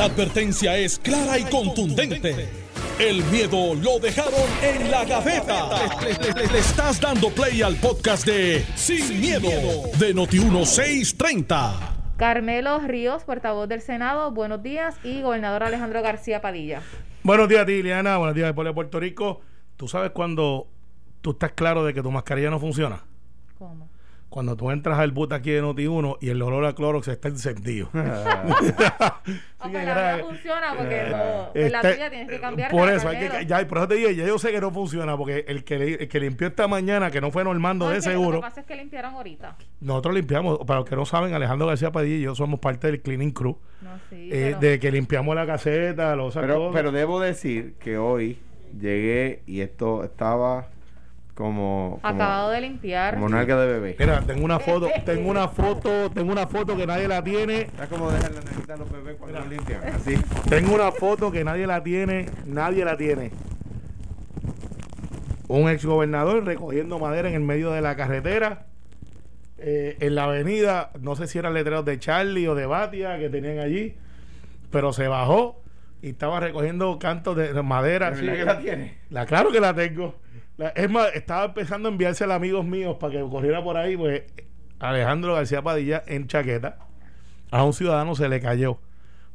La advertencia es clara y contundente. El miedo lo dejaron en la gaveta. Le, le estás dando play al podcast de Sin, miedo, de Noti1630. Carmelo Ríos, portavoz del Senado, buenos días, y gobernador Alejandro García Padilla. Buenos días a ti, Liliana. Buenos días, pueblo de Puerto Rico. ¿Tú sabes cuando tú estás claro de que tu mascarilla no funciona? ¿Cómo? Cuando tú entras al boot aquí de Noti1 y el olor a Clorox está encendido. Aunque la mía funciona porque no, en la Este, tuya tienes que cambiar. Por eso, hay que, ya, por eso te dije, ya yo sé que no funciona, porque el que, el que limpió esta mañana, que no fue Normando de Lo seguro, que pasa es que limpiaron ahorita. nosotros limpiamos, para los que no saben, Alejandro García Padilla y yo somos parte del cleaning crew, No, sí, eh, pero- de que limpiamos la caseta, los Pero, pero debo decir que hoy llegué y esto estaba como, como, Acabado de limpiar. como nalga de bebé. Mira, tengo una foto, tengo una foto, tengo una foto que nadie la tiene, ¿Sabes cómo dejan la nalguita a los bebés cuando limpian? Así. tengo una foto que nadie la tiene, nadie la tiene. Un ex gobernador recogiendo madera en el medio de la carretera, eh, en la avenida, no sé si eran letreros de Charlie o de Batia que tenían allí, pero se bajó y estaba recogiendo cantos de madera. ¿De así. verdad que la tiene? La, claro que la tengo. Es más, estaba empezando a enviársela a amigos míos para que corriera por ahí, pues Alejandro García Padilla en chaqueta. A un ciudadano se le cayó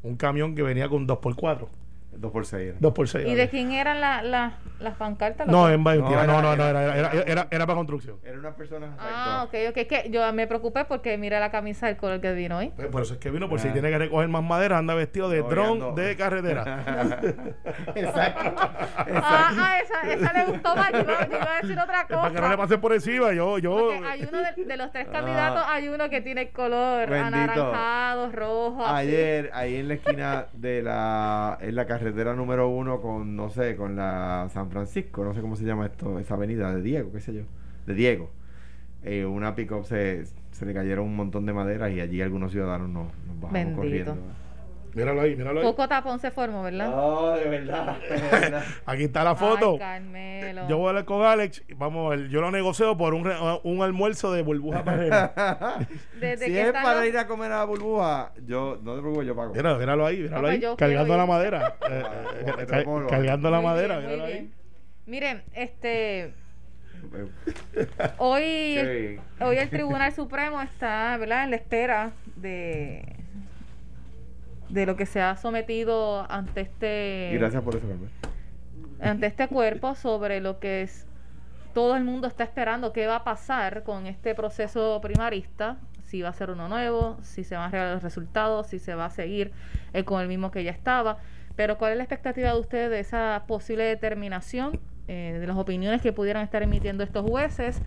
un camión que venía con 2x4. Dos por seis. era. 2x6. ¿Y de quién eran la- la- las pancartas? No, en. No, No, era- no, no, era, era- era, era, era para construcción. Era una persona. Ah, ok, ok. Que yo me preocupé porque mira la camisa del color que vino hoy. Pues por eso es que vino, por si Ah. tiene que recoger más madera, anda vestido de No, dron de carretera. Exacto. Ah, ah, esa, esa le gustó más. Yo iba, a decir otra Es para que no le cosa. pase por encima. Yo, yo. Hay uno de, de los tres candidatos, hay uno que tiene el color Bendito. anaranjado, rojo. así. Ayer, ahí en la esquina de la, en la carretera número uno con, no sé, con la San Francisco, no sé cómo se llama esto, esa avenida de Diego, qué sé yo, de Diego. Eh, una pick se, se le cayeron un montón de maderas y allí algunos ciudadanos nos, nos bajamos Bendito. corriendo. Míralo ahí, míralo ahí. Poco tapón se formó, ¿verdad? No, de verdad, de verdad. Aquí está la foto. Ay, Carmelo. Yo voy a hablar con Alex. Vamos a ver. Yo lo negocio por un, re- un almuerzo de burbuja para él. Desde si que es están para los- ir a comer a la burbuja, yo no te preocupes, yo pago. Mira, míralo ahí, míralo ahí. Cargando la madera. Eh, eh, pongo. cargando la Muy madera, bien, míralo ahí. Miren, este, Eh, hoy, hoy el Tribunal Supremo está, ¿verdad? En la espera de de lo que se ha sometido ante este Y gracias por eso, Carmen. ante este cuerpo sobre lo que es todo el mundo está esperando qué va a pasar con este proceso primarista, si va a ser uno nuevo, si se van a arreglar los resultados, si se va a seguir eh, con el mismo que ya estaba. Pero ¿cuál es la expectativa de ustedes de esa posible determinación, eh, de las opiniones que pudieran estar emitiendo estos jueces?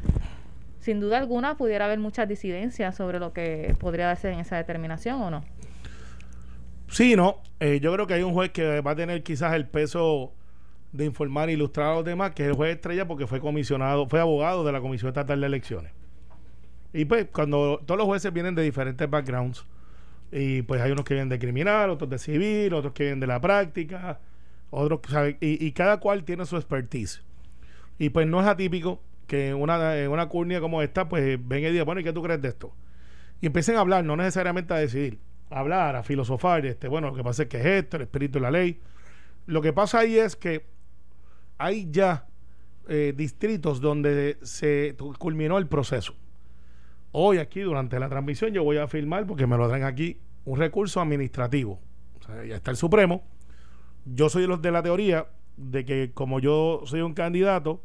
Sin duda alguna pudiera haber muchas disidencias sobre lo que podría darse en esa determinación o no. Sí, no. Eh, yo creo que hay un juez que va a tener quizás el peso de informar e ilustrar a los demás, que es el juez estrella porque fue comisionado, fue abogado de la Comisión Estatal de Elecciones. Y pues cuando todos los jueces vienen de diferentes backgrounds, y pues hay unos que vienen de criminal, otros de civil, otros que vienen de la práctica, otros. Y, y cada cual tiene su expertise. Y pues no es atípico que una, en una curnia como esta, pues venga y diga, bueno, ¿y qué tú crees de esto? Y empiecen a hablar, no necesariamente a decidir, hablar, a filosofar, este, bueno, lo que pasa es que es esto, el espíritu de la ley. Lo que pasa ahí es que hay ya eh, distritos donde se culminó el proceso. Hoy aquí, durante la transmisión, yo voy a firmar, porque me lo traen aquí, un recurso administrativo. O sea, ya está el Supremo. Yo soy los de la teoría de que como yo soy un candidato,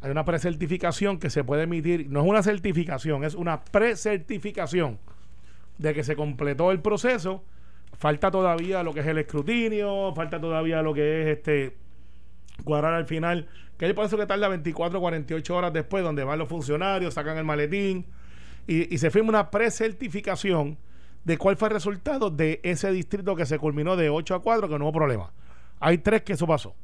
hay una precertificación que se puede emitir, no es una certificación, es una precertificación de que se completó el proceso. Falta todavía lo que es el escrutinio, falta todavía lo que es este cuadrar al final, que por eso que tarda 24 48 horas después, donde van los funcionarios, sacan el maletín y, y se firma una precertificación de cuál fue el resultado de ese distrito que se culminó de 8 a 4, que no hubo problema. Hay tres que eso pasó.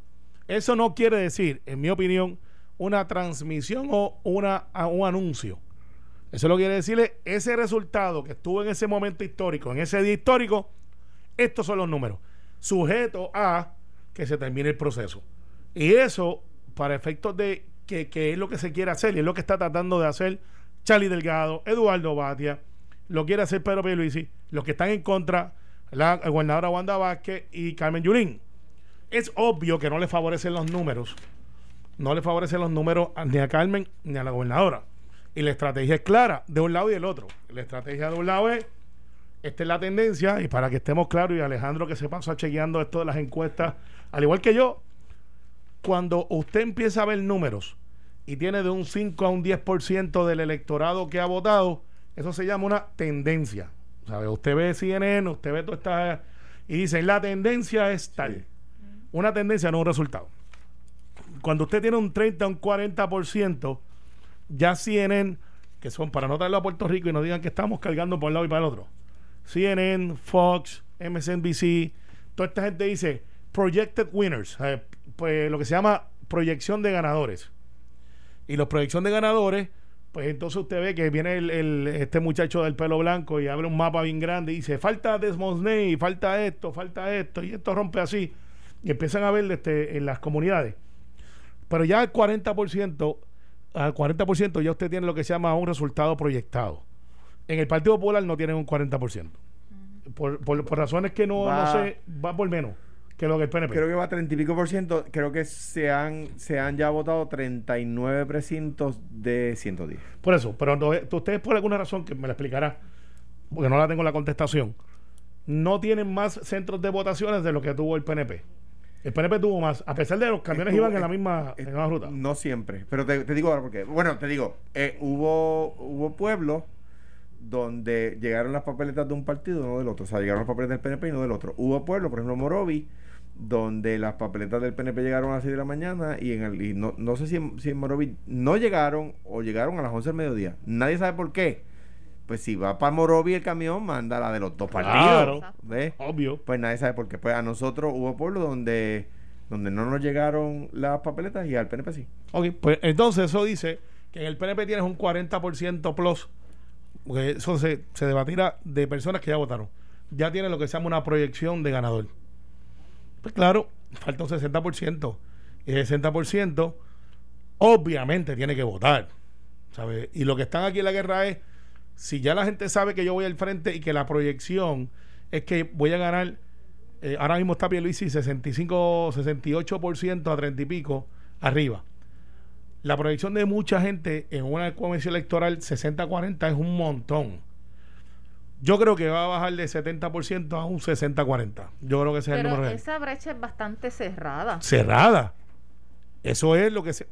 Eso no quiere decir, en mi opinión, una transmisión o una, un anuncio. Eso lo quiere decirle, ese resultado que estuvo en ese momento histórico, en ese día histórico, estos son los números. Sujeto a que se termine el proceso. Y eso, para efectos de que, que es lo que se quiere hacer, y es lo que está tratando de hacer Charlie Delgado, Eduardo Batia, lo quiere hacer Pedro Pierluisi, los que están en contra, la gobernadora Wanda Vázquez y Carmen Yulín. Es obvio que no le favorecen los números, no le favorecen los números ni a Carmen ni a la gobernadora. Y la estrategia es clara, de un lado y del otro. La estrategia de un lado es, esta es la tendencia, y para que estemos claros, y Alejandro que se pasa chequeando esto de las encuestas, al igual que yo, cuando usted empieza a ver números y tiene de un 5 a un 10% del electorado que ha votado, eso se llama una tendencia. ¿Sabe? Usted ve CNN, usted ve todo esta... Y dice, la tendencia es tal. Una tendencia, no un resultado. Cuando usted tiene un 30 a un 40%, ya CNN, que son para no traerlo a Puerto Rico y no digan que estamos cargando por un lado y para el otro. CNN, Fox, MSNBC, toda esta gente dice projected winners, pues lo que se llama proyección de ganadores. Y los proyección de ganadores, pues entonces usted ve que viene el, este muchacho del pelo blanco y abre un mapa bien grande y dice, falta Desmond Ney, falta esto, falta esto, y esto rompe así. Y empiezan a ver este, en las comunidades. Pero ya el 40%, al 40% ya usted tiene lo que se llama un resultado proyectado. En el Partido Popular no tienen un 40%. Por, por, por razones que no, no sé, va por menos que lo que el PNP. Creo que va a 30 y pico por ciento. Creo que se han, se han ya votado 39 precintos de 110. Por eso, pero ustedes por alguna razón que me la explicará, porque no la tengo la contestación, no tienen más centros de votaciones de lo que tuvo el PNP. El PNP tuvo más, a pesar de que los camiones iban en la misma, en la ruta. No siempre, pero te, digo ahora porque, bueno, te digo, eh, hubo, hubo pueblos donde llegaron las papeletas de un partido, no del otro. O sea, llegaron las papeletas del PNP y no del otro. Hubo pueblos, por ejemplo, Morovi, donde las papeletas del PNP llegaron a las 6 de la mañana y en el y no, no sé si en, si Morovi no llegaron o llegaron a las 11 del mediodía. Nadie sabe por qué. Pues si va para Morovi el camión, manda la de los dos partidos. ¿ves? Obvio. Pues nadie sabe por qué. Pues a nosotros hubo pueblos donde, donde no nos llegaron las papeletas y al PNP sí. Ok, pues entonces eso dice que en el PNP tienes un 40% plus, porque eso se, se debatirá de personas que ya votaron. Ya tienen lo que se llama una proyección de ganador. Pues claro, falta un 60%. Y el 60% obviamente tiene que votar. ¿sabes? Y lo que están aquí en la guerra es, si ya la gente sabe que yo voy al frente y que la proyección es que voy a ganar, eh, ahora mismo está Pierluisi 65, 68% a 30 y pico arriba. La proyección de mucha gente en una convención electoral 60-40 es un montón. Yo creo que va a bajar de 70% a un 60-40. Yo creo que ese es el número. Pero esa brecha es bastante cerrada. Cerrada. Eso es lo que se.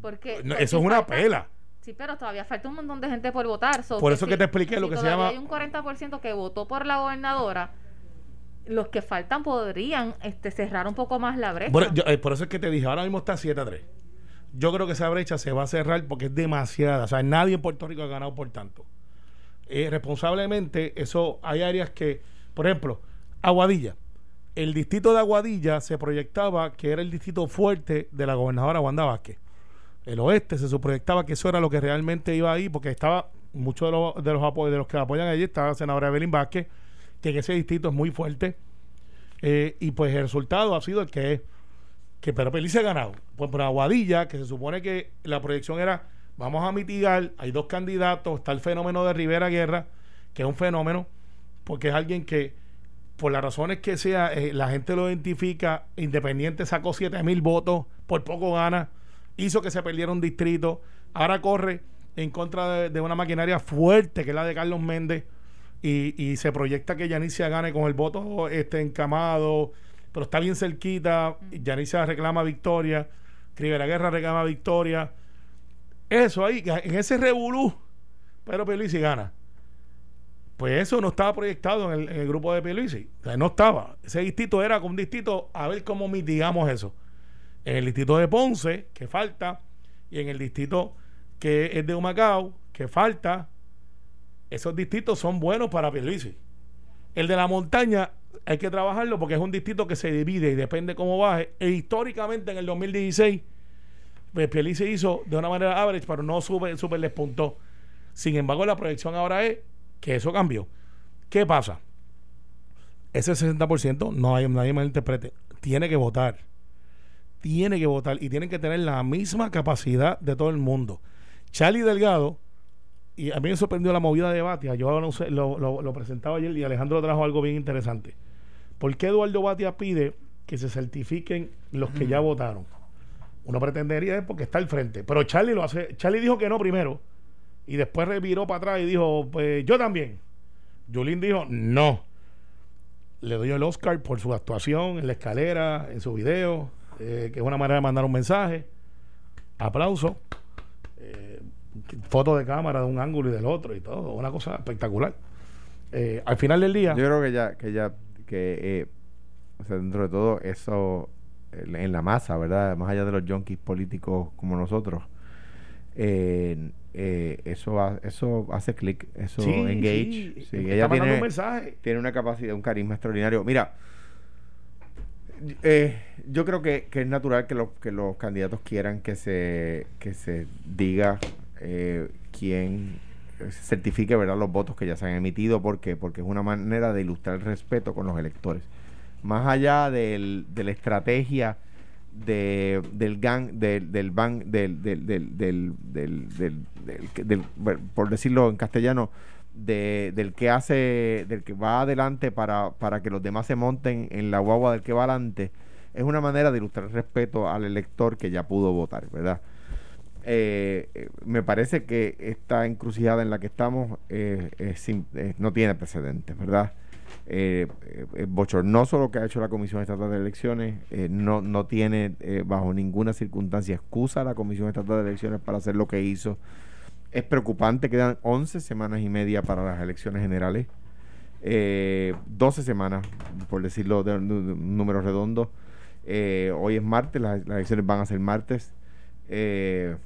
Porque, eso es una pela. Sí, pero todavía falta un montón de gente por votar. por eso que te expliqué lo que se llama. Hay un 40% que votó por la gobernadora. Los que faltan podrían este, cerrar un poco más la brecha. Eh, por eso es que te dije, ahora mismo está 7 a 3. Yo creo que esa brecha se va a cerrar porque es demasiada. O sea, nadie en Puerto Rico ha ganado por tanto. Eh, responsablemente, eso hay áreas que, por ejemplo, Aguadilla. El distrito de Aguadilla se proyectaba que era el distrito fuerte de la gobernadora Wanda Vázquez. El oeste se proyectaba que eso era lo que realmente iba ahí, porque estaba muchos de los, de los, de los que apoyan allí, estaba la senadora Evelyn Vázquez, que en ese distrito es muy fuerte. Eh, y pues el resultado ha sido el que es que Pedro ha ganado. Pues por Aguadilla, que se supone que la proyección era vamos a mitigar, hay dos candidatos, está el fenómeno de Rivera Guerra, que es un fenómeno, porque es alguien que, por las razones que sea, eh, la gente lo identifica, Independiente sacó 7 mil votos, por poco gana, hizo que se perdiera un distrito, ahora corre en contra de, una maquinaria fuerte, que es la de Carlos Méndez, y, se proyecta que Yanicia gane con el voto este encamado, pero está bien cerquita, Yanicia reclama victoria, Rivera Guerra reclama victoria, eso ahí, en ese revolú, Pedro Pierluisi gana. Pues eso no estaba proyectado en el, grupo de Pierluisi. O sea, no estaba. Ese distrito era un distrito, a ver cómo mitigamos eso. En el distrito de Ponce, que falta, y en el distrito que es de Humacao, que falta, esos distritos son buenos para Pierluisi. El de la montaña hay que trabajarlo porque es un distrito que se divide y depende cómo baje. E históricamente en el 2016 pues se hizo de una manera average, pero no super, super despuntó. Sin embargo, la proyección ahora es que eso cambió. ¿Qué pasa? Ese 60% no hay nadie más interprete. Tiene que votar. Tiene que votar y tienen que tener la misma capacidad de todo el mundo. Charlie Delgado y a mí me sorprendió la movida de Batia. Yo lo presentaba ayer y Alejandro trajo algo bien interesante. ¿Por qué Eduardo Batia pide que se certifiquen los que ya votaron? Uno pretendería es porque está al frente. Pero Charlie lo hace. Charlie dijo que no primero. Y después reviró para atrás y dijo, pues yo también. Julín dijo, no. Le doy el Oscar por su actuación en la escalera, en su video, eh, que es una manera de mandar un mensaje. Aplauso. Eh, foto de cámara de un ángulo y del otro y todo. Una cosa espectacular. Eh, al final del día. Yo creo que ya, que ya, que, eh, o sea, dentro de todo, eso en la masa, ¿verdad? Más allá de los junkies políticos como nosotros, eh, eh, eso, ha- eso hace clic, eso Sí, engage. sí, Sí, ella tiene, un mensaje. tiene una capacidad, un carisma extraordinario. Mira, eh, yo creo que, que es natural que, los que los candidatos quieran que se, que se diga eh, quién eh, certifique verdad los votos que ya se han emitido. ¿Por qué? Porque es una manera de ilustrar el respeto con los electores. Más allá del, de la estrategia de, del gang, del, del ban, del, del, del, del, del, por decirlo en castellano, de, del que hace, del que va adelante para, para que los demás se monten en la guagua del que va adelante, es una manera de ilustrar respeto al elector que ya pudo votar, ¿verdad? Eh, eh, me parece que esta encrucijada en la que estamos eh, es no tiene precedentes, ¿verdad? Eh, bochornoso lo que ha hecho la Comisión Estatal de Elecciones, no, no tiene bajo ninguna circunstancia excusa a la Comisión Estatal de Elecciones para hacer lo que hizo. Es preocupante, quedan 11 semanas y media para las elecciones generales, eh, 12 semanas, por decirlo de, un número redondo. Eh, hoy es martes, las, las elecciones van a ser martes. Eh,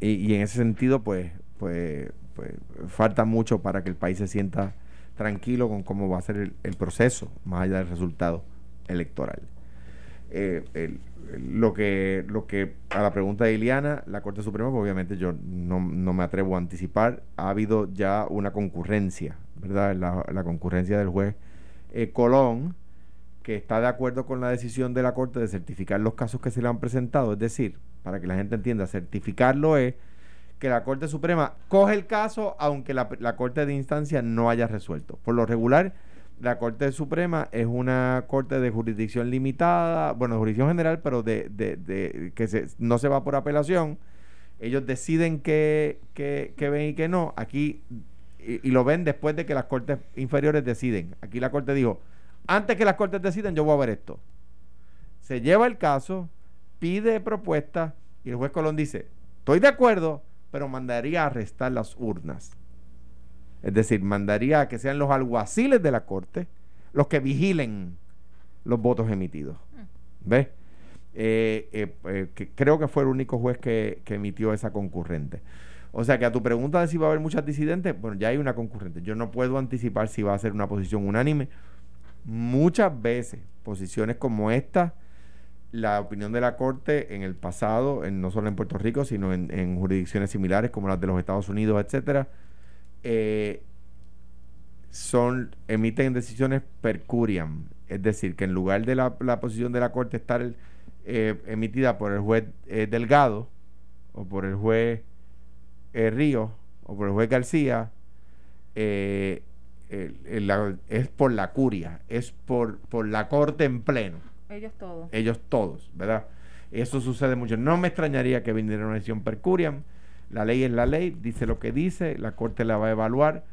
y, y en ese sentido, pues, pues, pues, falta mucho para que el país se sienta tranquilo con cómo va a ser el, el proceso, más allá del resultado electoral. Eh, el- lo que lo que a la pregunta de Iliana, la Corte Suprema, pues, obviamente yo no, no me atrevo a anticipar, ha habido ya una concurrencia, ¿verdad? La, la concurrencia del juez eh, Colón, que está de acuerdo con la decisión de la Corte de certificar los casos que se le han presentado, es decir, para que la gente entienda, certificarlo es que la Corte Suprema coge el caso aunque la, la Corte de Instancia no haya resuelto. Por lo regular, la Corte Suprema es una corte de jurisdicción limitada, bueno, de jurisdicción general, pero de, que no se va por apelación. Ellos deciden que, que, ven y que no. Aquí, y, lo ven después de que las cortes inferiores deciden. Aquí la Corte dijo, antes que las cortes decidan, yo voy a ver esto. Se lleva el caso, pide propuesta y el juez Colón dice, estoy de acuerdo, pero mandaría a arrestar las urnas. Es decir, mandaría a que sean los alguaciles de la corte los que vigilen los votos emitidos. ¿Ves? Eh, eh, eh, que creo que fue el único juez que, que emitió esa concurrente. O sea que a tu pregunta de si va a haber muchas disidentes, bueno, ya hay una concurrente. Yo no puedo anticipar si va a ser una posición unánime. Muchas veces, posiciones como esta, la opinión de la Corte en el pasado, en, no solo en Puerto Rico, sino en, en jurisdicciones similares como las de los Estados Unidos, etcétera, eh, son emiten decisiones per curiam, es decir, que en lugar de la, la posición de la Corte estar eh, emitida por el juez eh, Delgado o por el juez Ríos o por el juez García, la- es por la curia, es por, por la Corte en pleno Ellos todos. ellos todos, ¿verdad? Eso sucede mucho. No me extrañaría que viniera una decisión per curiam. La ley es la ley, dice lo que dice, la corte la va a evaluar.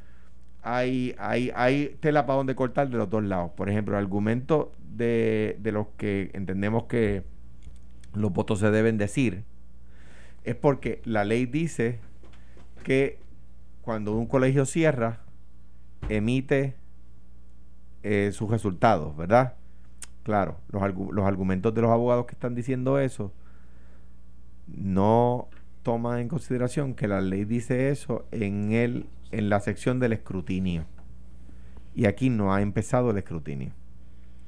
Hay, hay, hay tela para donde cortar de los dos lados. Por ejemplo, el argumento de, de los que entendemos que los votos se deben decir es porque la ley dice que cuando un colegio cierra, emite eh, sus resultados, ¿verdad? Claro, los, los argumentos de los abogados que están diciendo eso no toman en consideración que la ley dice eso en el en la sección del escrutinio. Y aquí no ha empezado el escrutinio.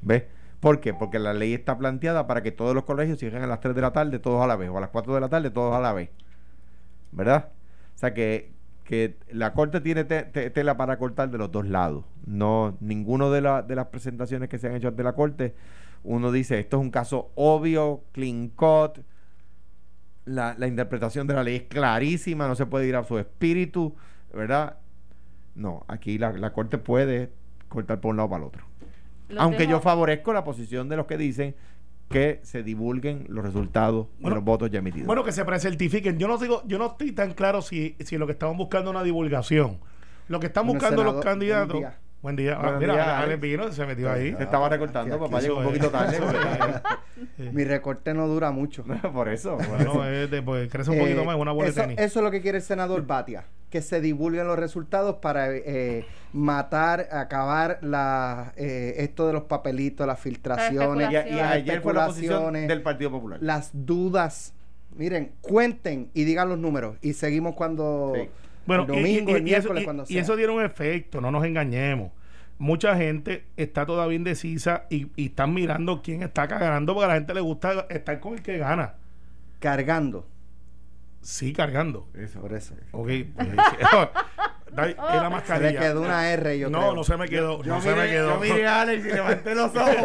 ¿Ves? ¿Por qué? Porque la ley está planteada para que todos los colegios cierren a las 3 de la tarde todos a la vez o a las 4 de la tarde todos a la vez. ¿Verdad? O sea que, que la corte tiene te- tela para cortar de los dos lados. No, ninguno de, la- de las presentaciones que se han hecho ante la corte, uno dice, esto es un caso obvio, clean cut, la, la interpretación de la ley es clarísima, no se puede ir a su espíritu, ¿verdad? No, aquí la, la Corte puede cortar por un lado para el otro. Los Aunque dejo- yo favorezco la posición de los que dicen que se divulguen los resultados Bueno, de los votos ya emitidos. Bueno, que se precertifiquen. Yo no digo, yo no estoy tan claro si, si lo que estaban buscando es una divulgación. Lo que están Bueno, buscando senador, los candidatos. Buen día. Buen día. Ah, mira, Alex. vino, se metió ahí. se estaba recortando, aquí, papá llegó un poquito tarde. Mi recorte no dura mucho. por eso. Bueno, es de, pues, crece un poquito Eh, más, una bola de eso, tenis. eso es lo que quiere el senador Batia, que se divulguen los resultados para eh, matar, acabar la, eh, esto de los papelitos, las filtraciones, Y, y ayer fue la posición especulaciones, del Partido Popular. las dudas. Miren, cuenten y digan los números y seguimos cuando Sí. Bueno, el y- domingo, y, el y eso, miércoles, y- cuando y sea. eso tiene un efecto, no nos engañemos. Mucha gente está todavía indecisa y, y están mirando quién está ganando porque a la gente le gusta estar con el que gana. cargando. Sí, cargando. Eso. Por eso. Ok, pues, da- es la Se mascarilla. le quedó una R, yo no, creo. no se me quedó. Yo no se me miré, quedó. yo miré a Alex y levanté los ojos.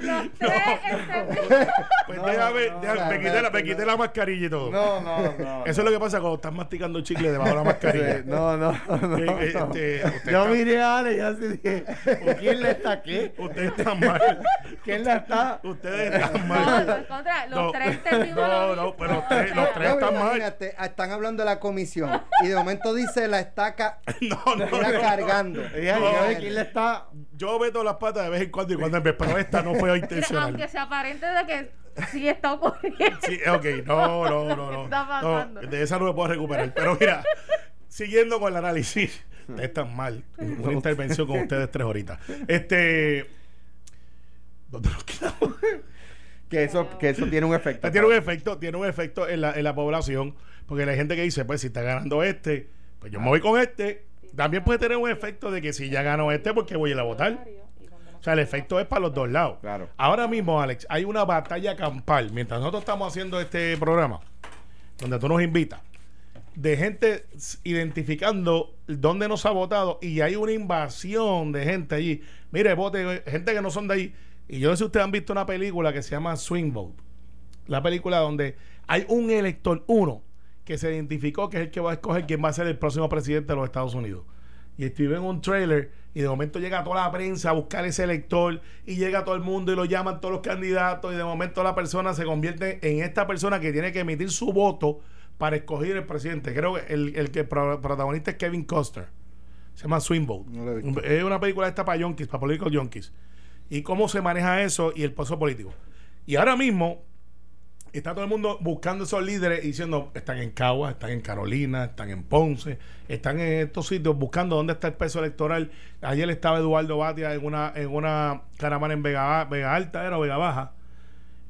Los tres encendidos. Pues No, déjame, no, déjame, no, me, quité la, me quité no. la mascarilla y todo. No, no, no. Eso es lo que pasa cuando estás masticando chicle debajo de la mascarilla. Sí, No, no, no. Eh, no. este, usted Yo está- miré a Alex y así dije, ¿quién le está qué? Ustedes están mal. ¿Quién la está? Ustedes están No, mal. no, en contra, los No, tres entendimos no, no, pero los tres- los tres No, están mal. están hablando de la comisión y de momento dice la estaca No, no, no. cargando. Está. Yo meto las patas de vez en cuando y cuando en vez, pero esta no fue intencional. aunque se aparente de que sí está ocurriendo. Sí, ok, no, no, no, no. está pasando? No, de esa no me puedo recuperar. Pero mira, siguiendo con el análisis, ustedes están mal. Una intervención con ustedes tres horitas. Este. ¿Dónde nos quedamos? Que eso, que eso tiene un efecto. Tiene un efecto, tiene un efecto en la, en la población, porque hay gente que dice, pues si está ganando este, pues yo me voy con este. También puede tener un efecto de que si ya ganó este, porque voy a ir a votar. O sea, el efecto es para los dos lados. Claro. Ahora mismo, Alex, hay una batalla campal, mientras nosotros estamos haciendo este programa, donde tú nos invitas, de gente identificando dónde nos ha votado y hay una invasión de gente allí. Mire, vote, gente que no son de ahí. Y yo no sé si ustedes han visto una película que se llama Swing Vote. La película donde hay un elector, uno, que se identificó que es el que va a escoger quién va a ser el próximo presidente de los Estados Unidos. Y escribe en un trailer y de momento llega toda la prensa a buscar ese elector y llega todo el mundo y lo llaman todos los candidatos y de momento la persona se convierte en esta persona que tiene que emitir su voto para escoger el presidente. Creo que el, el que pro- protagonista es Kevin Costner. Se llama Vote. No. Es una película esta para yonkis, para políticos yonkis. Y cómo se maneja eso y el pozo político. Y ahora mismo está todo el mundo buscando esos líderes y diciendo, están en Cagua, están en Carolina, están en Ponce, están en estos sitios buscando dónde está el peso electoral. Ayer estaba Eduardo Batia en una, en una caravana en Vega, Vega Alta, era Vega Baja.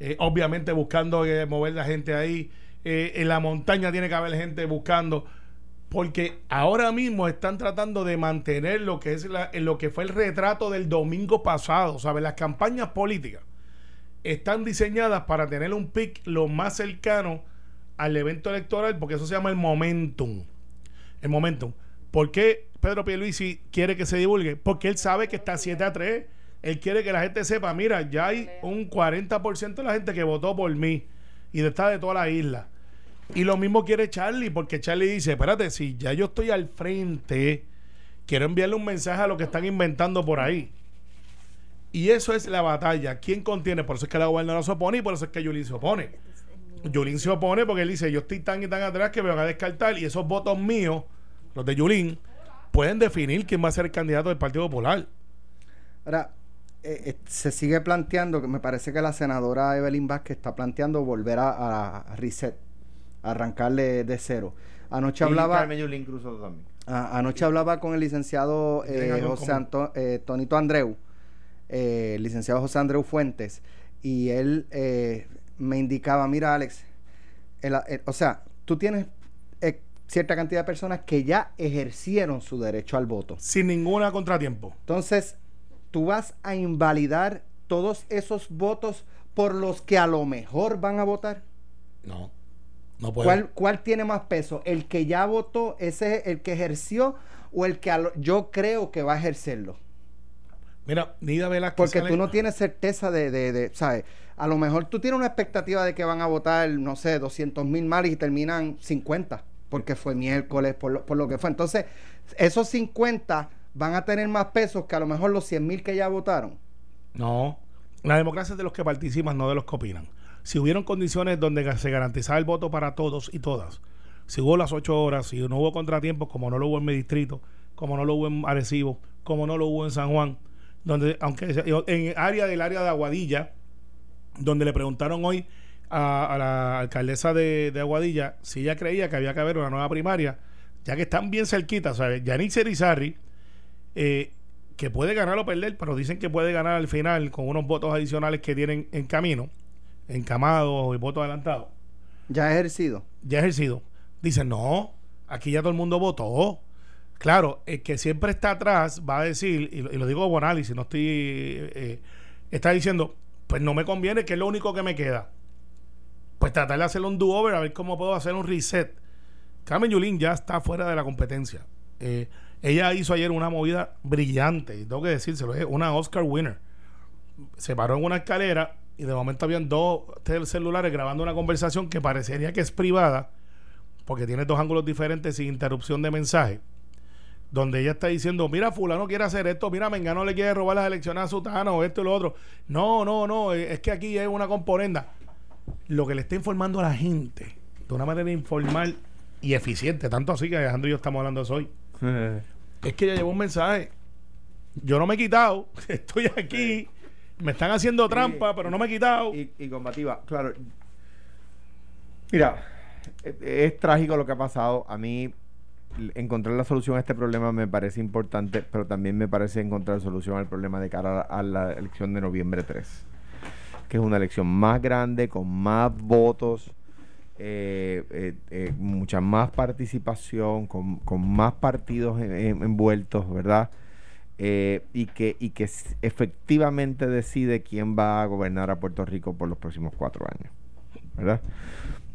Eh, obviamente buscando eh, mover la gente ahí. Eh, en la montaña tiene que haber gente buscando. Porque ahora mismo están tratando de mantener lo que es la- lo que fue el retrato del domingo pasado. ¿Sabes? Las campañas políticas están diseñadas para tener un pic lo más cercano al evento electoral, porque eso se llama el momentum. El momentum. ¿Por qué Pedro Pierluisi quiere que se divulgue? Porque él sabe que está 7 a 3. Él quiere que la gente sepa, mira, ya hay un 40% de la gente que votó por mí y está de toda la isla. Y lo mismo quiere Charlie, porque Charlie dice, espérate, si ya yo estoy al frente, quiero enviarle un mensaje a lo que están inventando por ahí. Y eso es la batalla. ¿Quién contiene? Por eso es que la gobernadora se opone y por eso es que Yulín se opone. Yulín se opone porque él dice, yo estoy tan y tan atrás que me van a descartar y esos votos míos, los de Yulín, pueden definir quién va a ser el candidato del Partido Popular. Ahora, eh, eh, se sigue planteando, que me parece que la senadora Evelyn Vázquez está planteando volver a, a- a reset, arrancarle de cero. Anoche Y hablaba, Carmen Yulín Cruzado también. a- anoche hablaba con el licenciado eh, José. Anto- eh, Tonito Andreu, eh, el licenciado José Andreu Fuentes, y él eh, me indicaba, mira Alex, el- el- o sea, tú tienes eh, cierta cantidad de personas que ya ejercieron su derecho al voto. Sin ninguna contratiempo. Entonces, tú vas a invalidar todos esos votos por los que a lo mejor van a votar. No. No puede. ¿Cuál, cuál tiene más peso? ¿El que ya votó, ese es el que ejerció o el que a lo- yo creo que va a ejercerlo? Mira, Nida Velázquez. Porque sale- tú no tienes certeza de, de, de, ¿sabes? A lo mejor tú tienes una expectativa de que van a votar, no sé, 200 mil mal y terminan 50, porque fue miércoles, por lo, por lo que fue. Entonces, esos 50 van a tener más pesos que a lo mejor los 100 mil que ya votaron. No. La democracia es de los que participan, no de los que opinan. Si hubieron condiciones donde se garantizaba el voto para todos y todas, si hubo las ocho horas, si no hubo contratiempos, como no lo hubo en mi distrito, como no lo hubo en Arecibo, como no lo hubo en San Juan, donde, aunque en área del área de Aguadilla, donde le preguntaron hoy a, a la alcaldesa de, de Aguadilla si ella creía que había que haber una nueva primaria, ya que están bien cerquitas, ¿sabes? Yanis Erizarri, eh, que puede ganar o perder, pero dicen que puede ganar al final con unos votos adicionales que tienen en camino, encamados y votos adelantados, Ya ejercido. ya ejercido. Dicen, no, aquí ya todo el mundo votó. Claro, el que siempre está atrás va a decir, y lo, digo con análisis, no estoy. eh, está diciendo, pues no me conviene, que es lo único que me queda. Pues tratar de hacer un do-over, a ver cómo puedo hacer un reset. Carmen Yulín ya está fuera de la competencia. Eh, ella hizo ayer una movida brillante, y tengo que decírselo, es una Oscar winner. Se paró en una escalera y de momento habían dos celulares grabando una conversación que parecería que es privada, porque tiene dos ángulos diferentes sin interrupción de mensaje. Donde ella está diciendo, mira, fulano quiere hacer esto, mira, Mengano le quiere robar las elecciones a Sutano, o esto y lo otro. No, no, no, eh, es que aquí es una componenda. Lo que le está informando a la gente, de una manera informal y eficiente, tanto así que Alejandro y yo estamos hablando de eso hoy, es que ella llevó un mensaje. Yo no me he quitado, estoy aquí, me están haciendo trampa, pero no me he quitado. y, y combativa. Claro. Mira, es, es trágico lo que ha pasado. A mí encontrar la solución a este problema me parece importante, pero también me parece encontrar solución al problema de cara a la elección de noviembre 3, que es una elección más grande, con más votos. eh, eh, eh, mucha más participación, con, con más partidos en- en- envueltos, ¿verdad? eh, y que, y que efectivamente decide quién va a gobernar a Puerto Rico por los próximos cuatro años. ¿Verdad?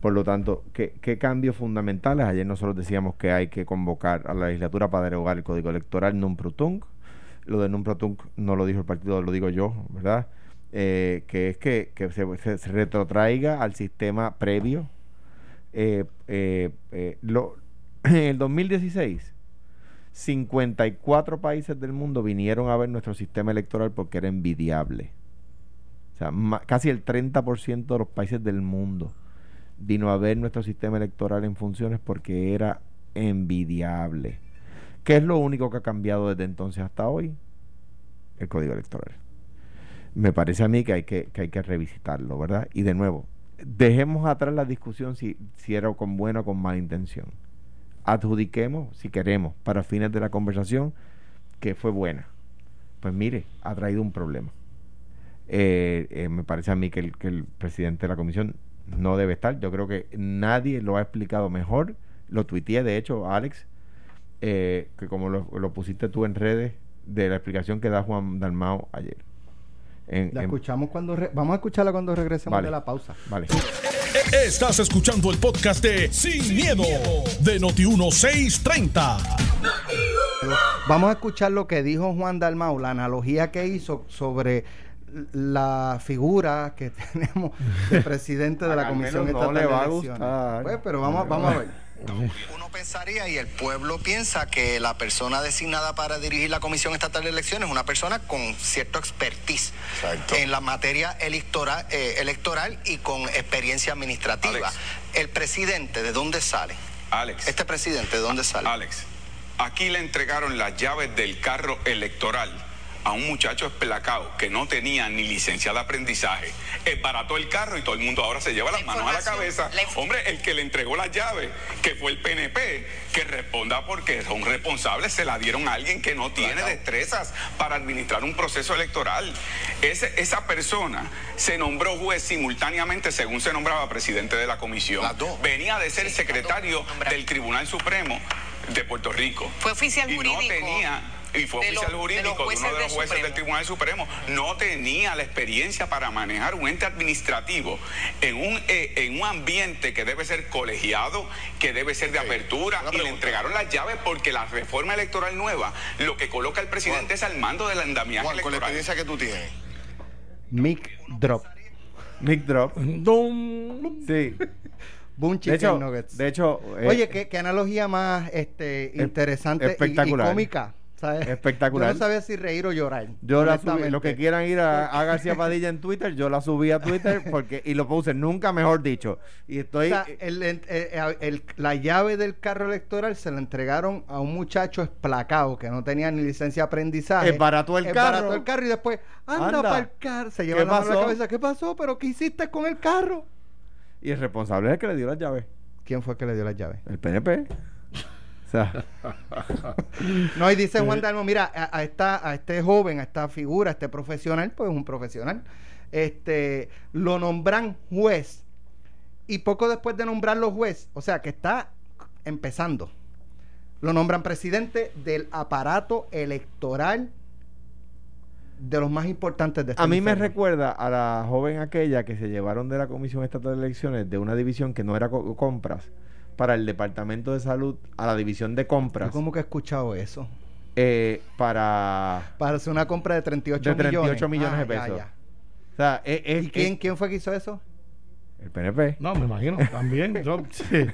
Por lo tanto, ¿qué, cambios fundamentales? Ayer nosotros decíamos que hay que convocar a la legislatura para derogar el código electoral tunc. Lo de tunc no lo dijo el partido, lo digo yo, ¿verdad? Eh, que es que, se, retrotraiga al sistema previo. Eh, eh, eh, lo, en el 2016, 54 países del mundo vinieron a ver nuestro sistema electoral porque era envidiable. O sea, casi el 30% de los países del mundo vino a ver nuestro sistema electoral en funciones porque era envidiable. ¿Qué es lo único que ha cambiado desde entonces hasta hoy? El código electoral. Me parece a mí que hay que, que hay que revisitarlo, ¿verdad? Y de nuevo, dejemos atrás la discusión si, si era con buena o con mala intención adjudiquemos, si queremos, para fines de la conversación, que fue buena. Pues mire, ha traído un problema. Eh, eh, me parece a mí que el, que el presidente de la comisión no debe estar. Yo creo que nadie lo ha explicado mejor. Lo tuiteé, de hecho, Alex, eh, que como lo, lo pusiste tú en redes, de la explicación que da Juan Dalmao ayer. En- La en- escuchamos cuando... re- Vamos a escucharla cuando regresemos Vale. de la pausa. Vale. Estás escuchando el podcast de Sin, miedo, de Noti1630. Vamos a escuchar lo que dijo Juan Dalmau, la analogía que hizo sobre la figura que tenemos de presidente de la Comisión no Estatal le de va a Elecciones. gustar. Pues, pero vamos, vamos a ver. Uno pensaría y el pueblo piensa que la persona designada para dirigir la Comisión Estatal de Elecciones es una persona con cierto expertise en la materia electoral, eh, electoral y con experiencia administrativa. Alex. El presidente, ¿de dónde sale? Alex, Este presidente, ¿de dónde sale? Alex, aquí le entregaron las llaves del carro electoral a un muchacho esplacado que no tenía ni licencia de aprendizaje. Esbarató el carro y todo el mundo ahora se lleva las manos a la cabeza. Hombre, el que le entregó las llaves, que fue el PNP, que responda porque son responsables, se la dieron a alguien que no tiene destrezas para administrar un proceso electoral. Ese- esa persona se nombró juez simultáneamente según se nombraba presidente de la comisión. Venía de ser Sí, secretario del Tribunal Supremo de Puerto Rico. Fue oficial y jurídico. no tenía y fue de oficial de jurídico de, jueces uno de los del jueces del Supremo. Tribunal Supremo, no tenía la experiencia para manejar un ente administrativo en un, eh, en un ambiente que debe ser colegiado, que debe ser de apertura, una y le entregaron las llaves porque la reforma electoral nueva lo que coloca al presidente es al mando del andamiaje Juan, con la electoral. experiencia que tú tienes, Mic drop. Mic drop. Dum. Sí. Boom De chicken hecho, nuggets. de hecho eh, Oye, ¿qué, qué analogía más este, interesante y- espectacular. y, cómica. ¿Sabes? Espectacular. Yo no sabía si reír o llorar. Yo la subí, honestamente. lo que quieran ir a, a García Padilla en Twitter, yo la subí a Twitter porque y lo puse, nunca mejor dicho. Y O estoy sea, el- el- el- el- la llave del carro electoral se la entregaron a un muchacho esplacado que no tenía ni licencia de aprendizaje. Esbarató el Esbarató carro. el carro y después, anda, Anda. para el carro. Se lleva ¿Qué la mano a la pasó? cabeza. ¿Qué pasó? ¿Pero qué hiciste con el carro? y el responsable es el que le dio las llaves, ¿Quién fue que le dio las llaves? el PNP. Sea, No, y dice Juan Dalmo, mira, a, a esta, a este joven, a esta figura, a este profesional, pues es un profesional, este, lo nombran juez. Y poco después de nombrarlo juez, o sea que está empezando, lo nombran presidente del aparato electoral de los más importantes de este a mí me recuerda a la joven aquella que se llevaron de la Comisión Estatal de Elecciones de una división que no era co- compras para el Departamento de Salud a la división de compras como que he escuchado eso. eh, para Para hacer una compra de 38 De 38 millones de Ah, pesos. ya. o sea, es, es- ¿Y quién, es- quién fue que hizo eso? El PNP. No, me imagino, también. Yo- sí.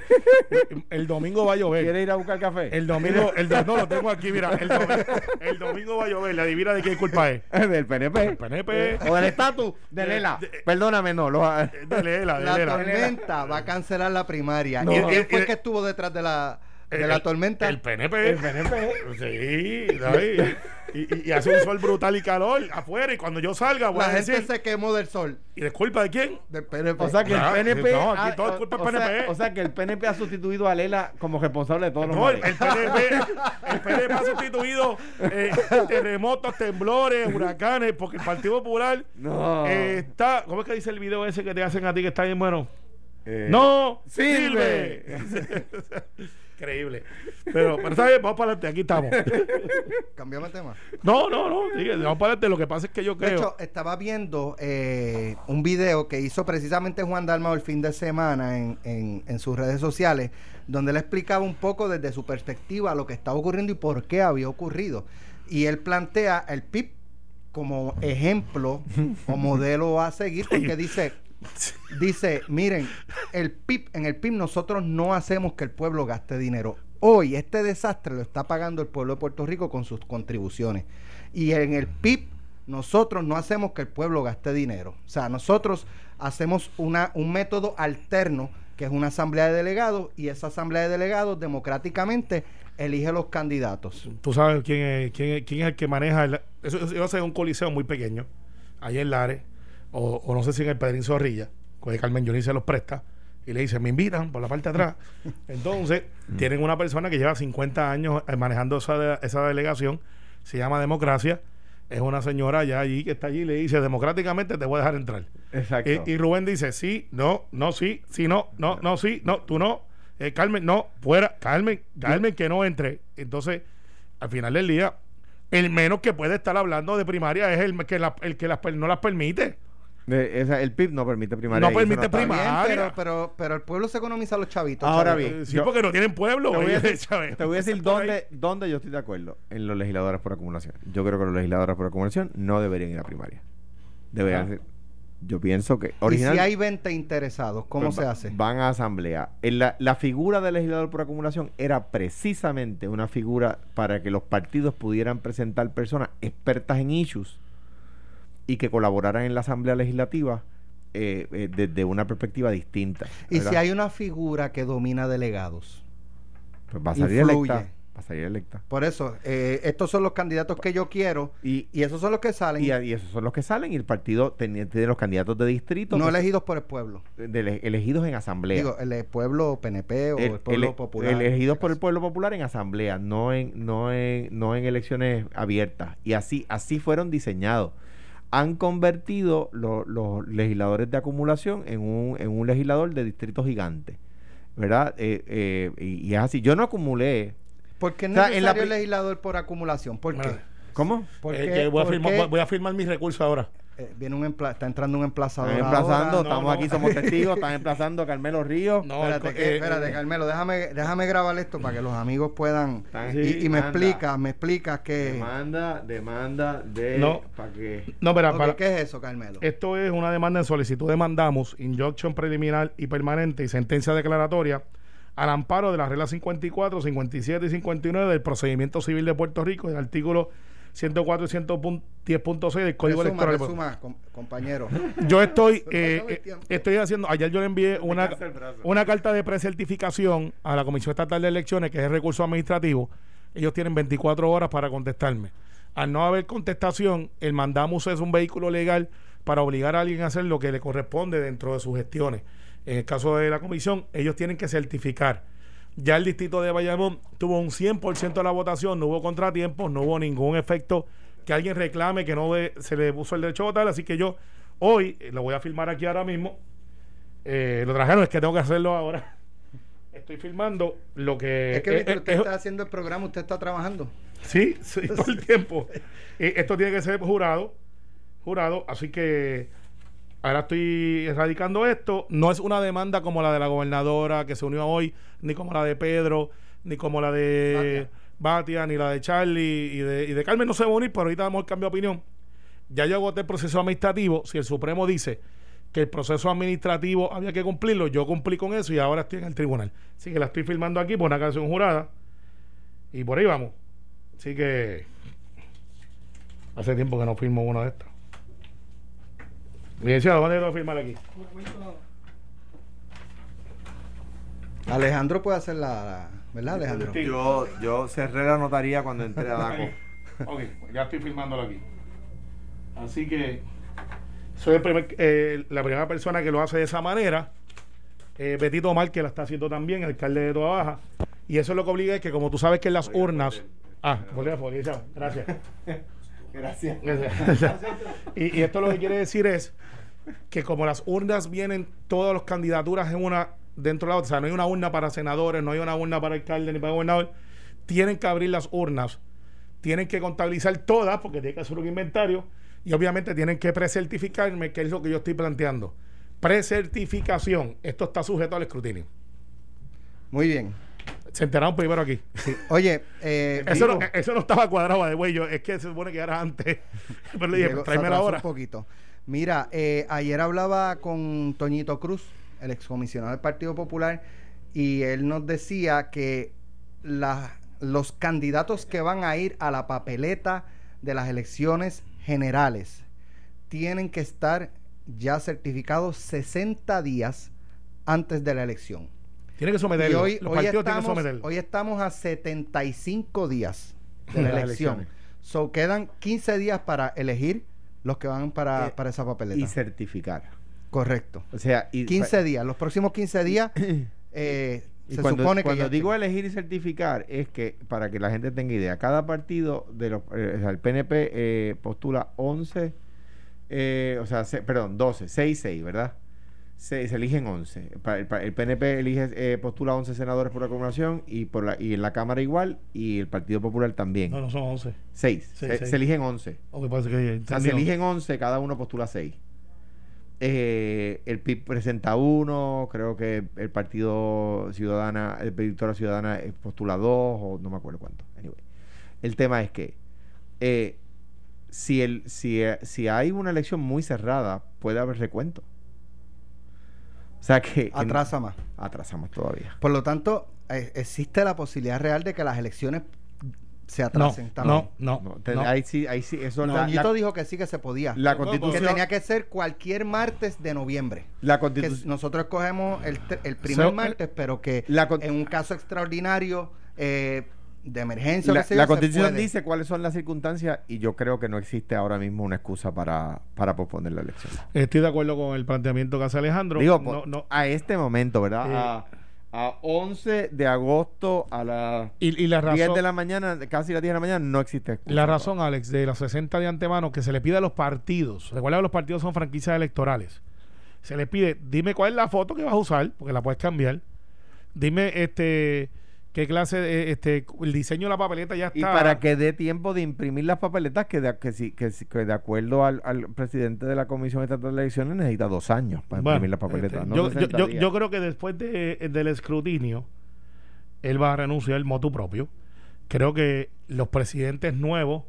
El domingo va a llover. ¿Quiere ir a buscar café? El domingo, el do- no lo tengo aquí, mira. El domingo, el domingo va a llover. La adivina de qué culpa es. del PNP. El PNP. O del estatus de De- Lela. de- Perdóname, no. Lo, De Lela, de La Lela. tormenta va a cancelar la primaria. No. ¿Y quién Y- fue y- el que estuvo detrás de la, de El- la tormenta? El PNP. El PNP. Sí, David. Y, y- y hace un sol brutal y calor afuera. Y cuando yo salga, voy la a gente decir. se quemó del sol. ¿Y de culpa de quién? Del PNP. O sea que el Ah, PNP. no, aquí ha- todo es culpa del o sea- PNP. O sea que el PNP ha sustituido a Lela como responsable de todos los No, el, males. el PNP, el PNP ha sustituido eh, terremotos, temblores, huracanes, porque el Partido Popular No. eh, está. ¿Cómo es que dice el video ese que te hacen a ti que está bien bueno? Eh, ¡No! sirve. ¡Sirve! Increíble. Pero, pero está bien, vamos para adelante, aquí estamos. Cambiamos de tema. No, no, no, sigue, vamos para adelante. Lo que pasa es que yo De creo. hecho, estaba viendo eh, un video que hizo precisamente Juan Dalmao el fin de semana en, en- en sus redes sociales, donde él explicaba un poco desde su perspectiva lo que estaba ocurriendo y por qué había ocurrido. Y él plantea el PIB como ejemplo o modelo a seguir, porque dice, dice, miren, el PIB, en el PIB nosotros no hacemos que el pueblo gaste dinero. Hoy este desastre lo está pagando el pueblo de Puerto Rico con sus contribuciones. Y en el PIB nosotros no hacemos que el pueblo gaste dinero. O sea, nosotros hacemos una, un método alterno que es una asamblea de delegados y esa asamblea de delegados democráticamente elige los candidatos. Tú sabes quién es, quién es, quién es el que maneja. eso, eso a ser un coliseo muy pequeño, ahí en Lares, o, o no sé si en el Pedrín Zorrilla, que Carmen Johnny se los presta, y le dice, me invitan por la parte de atrás. Entonces, tienen una persona que lleva 50 años eh, manejando esa, de- esa delegación, se llama Democracia, es una señora ya allí que está allí y le dice, democráticamente te voy a dejar entrar. Exacto. Y, y Rubén dice, sí, no, no, sí, sí, no, no, no, sí, no, tú no. Eh, Carmen, no, fuera, Carmen, Carmen, que no entre. Entonces, al final del día, el menos que puede estar hablando de primaria es el que, la- el que las, no las permite. De- esa- el PIB no permite primaria. No permite bien. primaria. Bien, pero, pero, pero el pueblo se economiza a los chavitos. Ahora chavitos. bien, sí, yo- porque no tienen pueblo. Te voy, a decir, ¿sabes? te voy a decir Por ahí. dónde, dónde yo estoy de acuerdo. En los legisladores por acumulación. Yo creo que los legisladores por acumulación no deberían ir a primaria. Deberían ser- Yo pienso que. Y si hay 20 interesados, ¿cómo pues se hace? Van a asamblea. En la, la figura del legislador por acumulación era precisamente una figura para que los partidos pudieran presentar personas expertas en issues y que colaboraran en la asamblea legislativa eh, eh, desde una perspectiva distinta. Y si hay una figura que domina delegados. Pues va a salir influye. electa. Va a salir electa. Por eso, eh, estos son los candidatos que yo quiero Y, y esos son los que salen, y, y esos son los que salen y el partido tiene tiene los candidatos de distrito no elegidos por el pueblo. de elegidos en asamblea. Digo, el pueblo PNP o el, El- pueblo ele- popular. elegidos por el pueblo popular en asamblea, no en, no en, no en elecciones abiertas. Y así, así fueron diseñados. Han convertido lo- los legisladores de acumulación en un, en un legislador de distrito gigante. ¿Verdad? Eh, eh, y, y es así. Yo no acumulé ¿Por qué es O sea, necesario pri- legislador por acumulación? ¿Por qué? ¿Cómo? ¿Por Eh, qué- que voy, a por firmar, qué, voy a firmar mis recursos ahora. Eh, viene un empla- está entrando un emplazador Están emplazando, ahora? no, estamos no. aquí, somos testigos, están emplazando a Carmelo Ríos. No, espérate, que- eh, espérate, eh, Carmelo, déjame, déjame grabar esto para que los amigos puedan... Sí, y, y me explicas, me explicas que... Demanda, demanda de... No. ¿Para qué? No, espera, Ok, para- ¿Qué es eso, Carmelo? Esto es una demanda en solicitud de mandamos, injunction preliminar y permanente y sentencia declaratoria al amparo de la regla 54, 57 y 59 del procedimiento civil de Puerto Rico, del artículo 104 y 110.6 del Código Resuma, Electoral. resuma, com- compañero. Yo estoy, eh, estoy haciendo, ayer yo le envié una, una carta de precertificación a la Comisión Estatal de Elecciones, que es el recurso administrativo. Ellos tienen 24 horas para contestarme. Al no haber contestación, el mandamos es un vehículo legal para obligar a alguien a hacer lo que le corresponde dentro de sus gestiones. En el caso de la comisión, ellos tienen que certificar. Ya el distrito de Bayamón tuvo un 100% de la votación, no hubo contratiempos, no hubo ningún efecto que alguien reclame que no se le puso el derecho a votar. Así que yo hoy eh, lo voy a firmar aquí ahora mismo. Eh, lo trajeron, es que tengo que hacerlo ahora. Estoy filmando lo que. es que mientras usted está haciendo el programa, usted está trabajando. Sí, sí, todo el tiempo. Eh, esto tiene que ser jurado, jurado, así que ahora estoy erradicando esto. No es una demanda como la de la gobernadora que se unió hoy, ni como la de Pedro, ni como la de Batia, ni la de Charlie y de, y de Carmen. No se va a unir, pero ahorita vamos a cambiar de opinión. Ya yo agoté el proceso administrativo. Si el Supremo dice que el proceso administrativo había que cumplirlo, yo cumplí con eso y ahora estoy en el tribunal. Así que la estoy filmando aquí por una canción jurada. Y por ahí vamos. Así que hace tiempo que no firmo uno de estos. Licenciado, ¿dónde que firmar aquí? Alejandro puede hacer la... la- ¿Verdad, Alejandro? Yo, yo cerré la notaría cuando entré a DACO. Ok, pues ya estoy firmándolo aquí. Así que soy el primer- eh, la primera persona que lo hace de esa manera. Eh, Betito Mar, que la está haciendo también, alcalde de Toda Baja. Y eso es lo que obliga es que, como tú sabes que en las urnas. Ah, bolígrafo, gracias. Gracias. y, y esto lo que quiere decir es que como las urnas vienen todas las candidaturas en una dentro de la otra, o sea, no hay una urna para senadores, no hay una urna para alcalde ni para gobernador, tienen que abrir las urnas, tienen que contabilizar todas porque tienen que hacer un inventario y obviamente tienen que precertificarme, que es lo que yo estoy planteando. Precertificación, esto está sujeto al escrutinio. Muy bien. Se enteraron primero aquí. Oye, eh, Eso no, eso no estaba cuadrado de güey, yo- es que se supone que era antes. Pero le dije, tráeme la hora. un poquito. Mira, eh, ayer hablaba con Toñito Cruz, el excomisionado del Partido Popular, y él nos decía que la- los candidatos que van a ir a la papeleta de las elecciones generales tienen que estar ya certificados 60 días antes de la elección. Tiene que Y someterlo. hoy, Los hoy partidos tienen que estamos, someterlo. hoy estamos a 75 días de la elección. So, quedan 15 días para elegir los que van para, Eh, para esa papeleta. Y certificar. Correcto. O sea, y 15 días. Los próximos 15 días eh, Y se cuando, supone que cuando digo estén. elegir y certificar es que para que la gente tenga idea, cada partido de los eh, el PNP eh, postula 11 eh, o sea, se- perdón, 12, 6 6, ¿verdad? Se, se eligen 11. Pa- El, el PNP elige eh, postula 11 senadores por acumulación y por la y en la Cámara igual y el Partido Popular también. No, no son 11. 6. Sí, se, seis. se eligen 11. O que parece que O sea, entendí, se eligen 11, cada uno postula 6. Eh, el PIB presenta uno, creo que el Partido Ciudadana, el Victoria Ciudadana eh, postula dos, o no me acuerdo cuánto. Anyway. El tema es que eh, si, el, si, eh, si hay una elección muy cerrada, puede haber recuento. O sea que... que Atrasa más. Atrasamos todavía. Por lo tanto, eh, existe la posibilidad real de que las elecciones se No, atrasen también. no, no. No, no. Ahí sí, ahí sí, eso la, la, dijo que sí que se podía. la No, pues, que constitución... tenía que ser cualquier martes de noviembre. La Que constitución... nosotros escogemos el, primer So, martes, pero que la en un caso extraordinario eh, de emergencia La, la constitución dice cuáles son las circunstancias y yo creo que no existe ahora mismo una excusa para, para posponer la elección. Estoy de acuerdo con el planteamiento que hace Alejandro. Digo, no, no. a este momento, ¿verdad? Eh. a, a 11 de agosto a las Y, y la 10 razón, de la mañana, casi las 10 de la mañana, no existe excusa. la razón, Alex, de los 60 de antemano que se le pide a los partidos. Recuerda que los partidos son franquicias electorales. Se les pide, dime cuál es la foto que vas a usar, porque la puedes cambiar. Dime este qué clase de, este, el diseño de la papeleta ya está. Y para que dé tiempo de imprimir las papeletas, que de, que, sí- que, que de acuerdo al, al presidente de la Comisión Estatal de Elecciones necesita dos años para Bueno, imprimir las papeletas. este, no yo, yo, 60 yo- creo que después de- del escrutinio, él va a renunciar motu propio. Creo que los presidentes nuevos,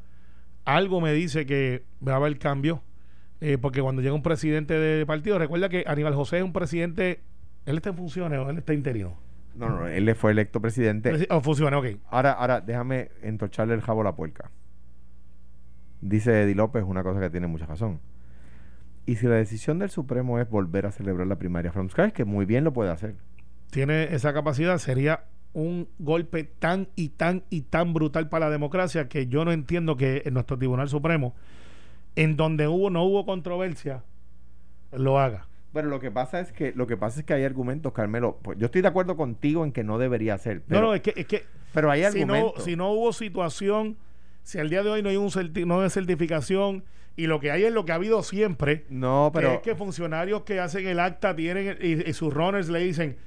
algo me dice que va a haber cambio, eh, porque cuando llega un presidente de partido, recuerda que Aníbal José es un presidente, él está en funciones o él está interino. No, no, él le fue electo presidente. Presi- O funciones, ok. Ahora, ahora, déjame entocharle el jabo a la puerca. Dice Eddie López una cosa que tiene mucha razón. Y si la decisión del Supremo es volver a celebrar la primaria from scratch, que muy bien lo puede hacer. tiene esa capacidad, sería un golpe tan y tan y tan brutal para la democracia que yo no entiendo que en nuestro Tribunal Supremo, en donde hubo no hubo controversia, lo haga. Bueno, lo que pasa es que lo que pasa es que hay argumentos, Carmelo. Pues yo estoy de acuerdo contigo en que no debería ser. Pero, no, no, es que, es que pero hay si no, argumentos. si no hubo situación, si al día de hoy no hay un certi- no hay certificación y lo que hay es lo que ha habido siempre, no, que pero es que funcionarios que hacen el acta tienen y, y sus runners le dicen,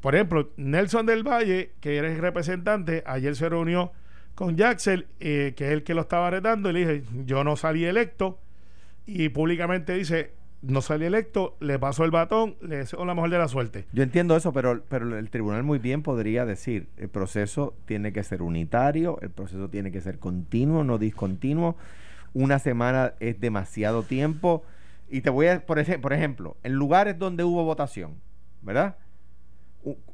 por ejemplo, Nelson del Valle, que era el representante, ayer se reunió con Jaxel, eh, que es el que lo estaba retando, y le dije, yo no salí electo, y públicamente dice, no salí electo, le paso el batón, le deseo la mejor de la suerte. Yo entiendo eso, pero, pero el tribunal muy bien podría decir, el proceso tiene que ser unitario, el proceso tiene que ser continuo, no discontinuo. Una semana es demasiado tiempo. Y te voy a, por, ej- por ejemplo, en lugares donde hubo votación, ¿verdad?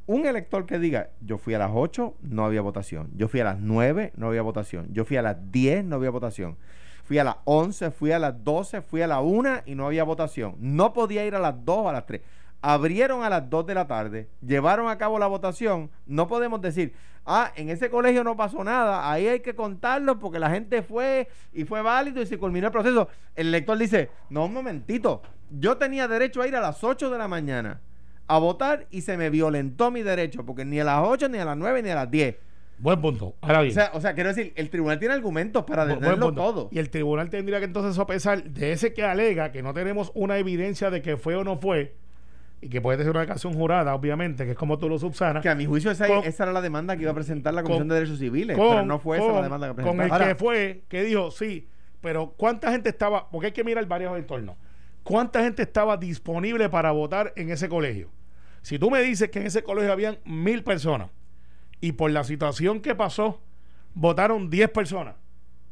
Un elector que diga, yo fui a las 8, no había votación. Yo fui a las 9, no había votación. Yo fui a las 10, no había votación. Fui a las 11, fui a las 12, fui a la 1 y no había votación. No podía ir a las 2 o a las 3. Abrieron a las 2 de la tarde, llevaron a cabo la votación. No podemos decir, ah, en ese colegio no pasó nada, ahí hay que contarlo porque la gente fue y fue válido y se culminó el proceso. El elector dice, no, un momentito, yo tenía derecho a ir a las 8 de la mañana a votar y se me violentó mi derecho porque ni a las 8, ni a las 9, ni a las 10. Buen punto. Ahora O bien. sea, o sea, quiero decir, el tribunal tiene argumentos para detenerlo todo. Y el tribunal tendría que entonces sopesar de ese que alega que no tenemos una evidencia de que fue o no fue, y que puede ser una declaración jurada, obviamente, que es como tú lo subsanas. Que a mi juicio esa, Con- esa era la demanda que iba a presentar la Comisión con- de Derechos Civiles, con, pero no fue esa con- la demanda que con presentaron. el Ahora- que fue, que dijo, sí, pero ¿cuánta gente estaba? Porque hay que mirar varios entornos. ¿Cuánta gente estaba disponible para votar en ese colegio? Si tú me dices que en ese colegio habían mil personas y por la situación que pasó votaron 10 personas,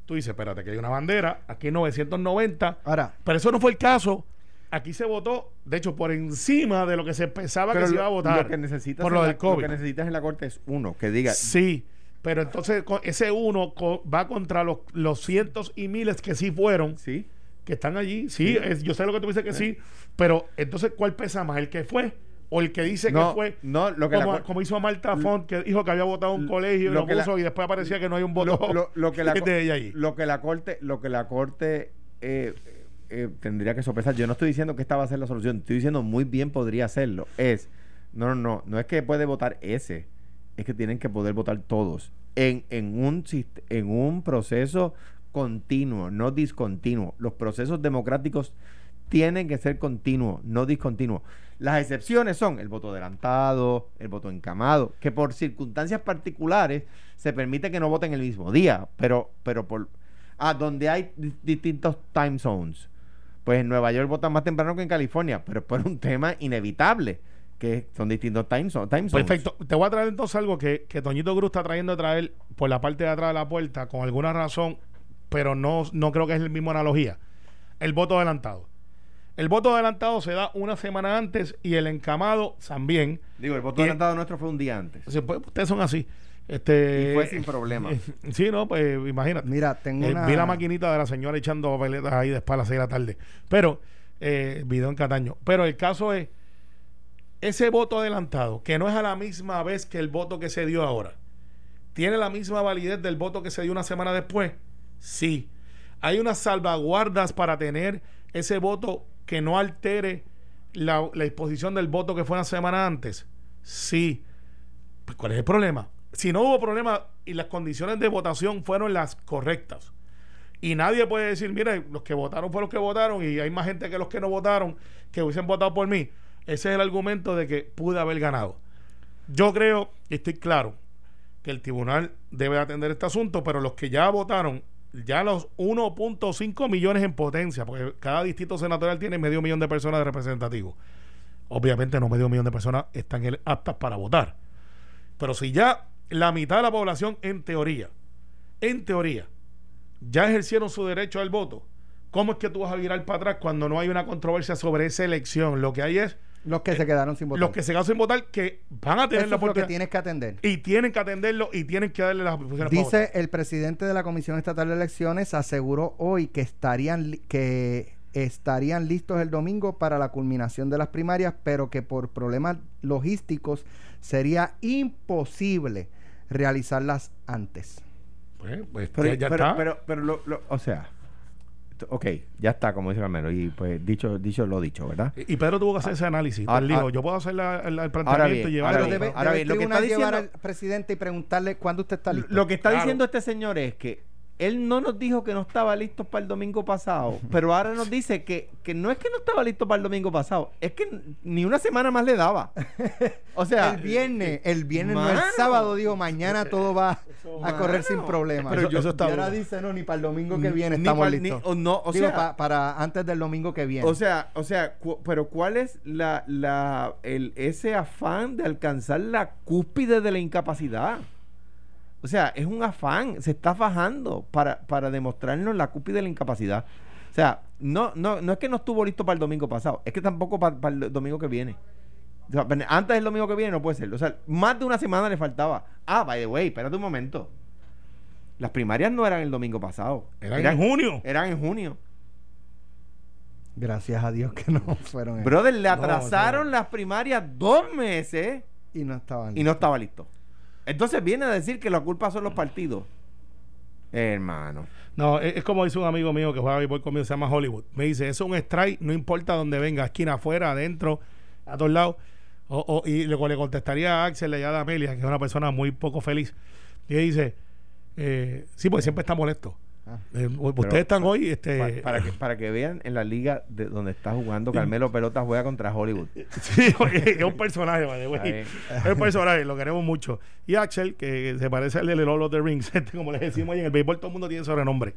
tú dices, espérate, que hay una bandera, aquí hay 990, Ahora, pero eso no fue el caso. Aquí se votó, de hecho, por encima de lo que se pensaba que se iba a votar Lo que necesitas por en lo la- del COVID. Lo que necesitas en la corte es uno que diga. Sí, pero entonces ese uno va contra los, los cientos y miles que sí fueron, Sí. que están allí. Sí, es- yo sé lo que tú dices que sí, pero entonces, ¿cuál pesa más? ¿El que fue o el que dice No, que fue? no, lo que la como, cor- como hizo Marta Font, que dijo que había votado un colegio y lo lo que la- puso y después aparecía que no hay un voto lo, que la, co- de ella allí. lo que la corte, lo que la corte eh, eh, tendría que sopesar. Yo no estoy diciendo que esta va a ser la solución. Estoy diciendo muy bien podría hacerlo. Es no, no, no, no es que puede votar ese, es que tienen que poder votar todos en, en un en un proceso continuo, no discontinuo. Los procesos democráticos tienen que ser continuos, no discontinuos. Las excepciones son el voto adelantado, el voto encamado, que por circunstancias particulares se permite que no voten el mismo día, pero, pero por ah, donde hay di- distintos time zones. Pues en Nueva York votan más temprano que en California, pero es por un tema inevitable, que son distintos time zones. Perfecto. Te voy a traer entonces algo que, que Toñito Cruz está trayendo a traer por la parte de atrás de la puerta con alguna razón, pero no, no creo que es la misma analogía. El voto adelantado. El voto adelantado se da una semana antes y el encamado también. Digo, el voto Y- adelantado nuestro fue un día antes. Pues, ustedes son así. Este, Y fue sin problema. Sí, no, pues imagínate. mira, tengo Eh, una... Vi la maquinita de la señora echando papeletas ahí después a las 6 de la tarde. Pero, eh, video en Cataño. Pero el caso es, ese voto adelantado, que no es a la misma vez que el voto que se dio ahora, ¿tiene la misma validez del voto que se dio una semana después? Sí. Hay unas salvaguardas para tener ese voto que no altere la, disposición del voto que fue una semana antes. Sí. Pues, ¿Cuál es el problema? Si no hubo problema y las condiciones de votación fueron las correctas, y nadie puede decir, mira, los que votaron fueron los que votaron y hay más gente que los que no votaron que hubiesen votado por mí, ese es el argumento de que pude haber ganado. Yo creo, y estoy claro, que el tribunal debe atender este asunto, pero los que ya votaron, ya los 1.5 millones en potencia, porque cada distrito senatorial tiene medio millón de personas de representativos. Obviamente no medio millón de personas están aptas para votar. Pero si ya la mitad de la población, en teoría, en teoría, ya ejercieron su derecho al voto, ¿cómo es que tú vas a virar para atrás cuando no hay una controversia sobre esa elección? Lo que hay es Los que se quedaron sin votar. los que se quedan sin votar que van a tener Eso la es lo que oportunidad tienes que atender. y tienen que atenderlo y tienen que darle las para Dice votar. el presidente de la Comisión Estatal de Elecciones aseguró hoy que estarían que estarían listos el domingo para la culminación de las primarias, pero que por problemas logísticos sería imposible realizarlas antes. Pues, pues, Pero, ya, ya pero, está. pero, pero lo, lo- o sea, ok, ya está, como dice Carmelo, y pues dicho, dicho lo dicho, ¿verdad? y Pedro tuvo que hacer ese análisis. Ah, dijo, ah, yo puedo hacer la- el, el Ahora planteamiento y ahora llevarlo. bien, ahora debe bien, lo que está llevar diciendo- al presidente y preguntarle cuándo usted está listo. Lo que está Claro. diciendo este señor es que él no nos dijo que no estaba listo para el domingo pasado, pero ahora nos dice que, que no es que no estaba listo para el domingo pasado, es que ni una semana más le daba. O sea, el viernes, el viernes no el sábado dijo mañana todo va a correr sin Mano. problemas. Pero yo- eso está y ahora dice no ni para el domingo que viene ni estamos pa- ni- listos. o no, o Digo, sea, pa- para antes del domingo que viene. O sea, o sea, cu- pero ¿cuál es la, la, el, ese afán de alcanzar la cúspide de la incapacidad? O sea, es un afán, se está fajando para, para demostrarnos la cúspide de la incapacidad. O sea, no, no, no es que no estuvo listo para el domingo pasado, es que tampoco para, para el domingo que viene. O sea, pen- antes del domingo que viene no puede ser. O sea, más de una semana le faltaba. Ah, by the way, espérate un momento. Las primarias no eran el domingo pasado. Eran en junio. Eran en junio. Gracias a Dios que no fueron esas. Brother, le No, atrasaron las primarias dos meses y no estaban y no estaba listo. Entonces viene a decir que la culpa son los partidos. Hermano. No, es, es como dice un amigo mío que juega béisbol conmigo, se llama Hollywood. Me dice, es un strike, no importa dónde venga, esquina afuera, adentro, a todos lados. O, o- y le, le contestaría a Axel allá de Amelia, que es una persona muy poco feliz. Y dice, eh, sí, porque siempre está molesto. Ah. Eh, ustedes están hoy, este, Pa- para, que, para que vean en la liga de donde está jugando Carmelo Pelota juega contra Hollywood. Sí, oye, es un personaje. Ahí. Es un personaje, lo queremos mucho. Y Axel, que se parece al de Lord of the Rings, este, como les decimos ahí en el béisbol, todo el mundo tiene sobrenombre.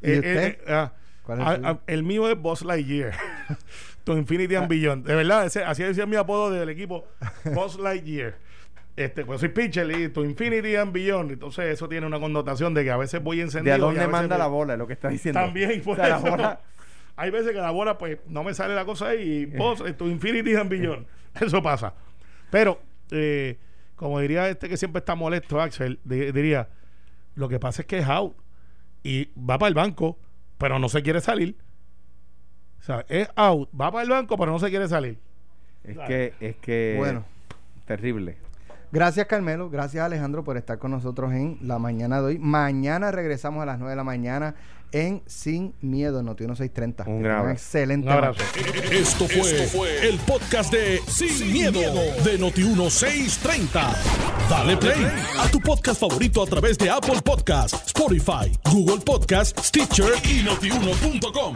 ¿Y usted? ah, ¿Cuál es ah, el tuyo? ah, el mío es Boss Lightyear. to Infinity and Beyond. De verdad, ese- así decía mi apodo del equipo, Boss Lightyear. Este, pues soy pitcher y to Infinity and Beyond. Entonces, eso tiene una connotación de que a veces voy De encendido. a y dónde veces manda voy- la bola, es lo que está diciendo. También, por O sea, la bola- Hay veces que la bola, pues, no me sale la cosa ahí. Y vos, tu Infinity and Beyond. Eso pasa. Pero, eh, como diría este que siempre está molesto, Axel, di- diría: Lo que pasa es que es out. Y va para el banco, pero no se quiere salir. O sea, es out, va para el banco, pero no se quiere salir. Es que, es que. Bueno. Terrible. Gracias Carmelo, gracias Alejandro por estar con nosotros en la mañana de hoy. Mañana regresamos a las 9 de la mañana en Sin Miedo, Noti 1630. Un abrazo. Excelente Un abrazo. Esto fue, el podcast de Sin, miedo, de Noti1630. Dale play a tu podcast favorito a través de Apple Podcasts, Spotify, Google Podcasts, Stitcher y notiuno.com.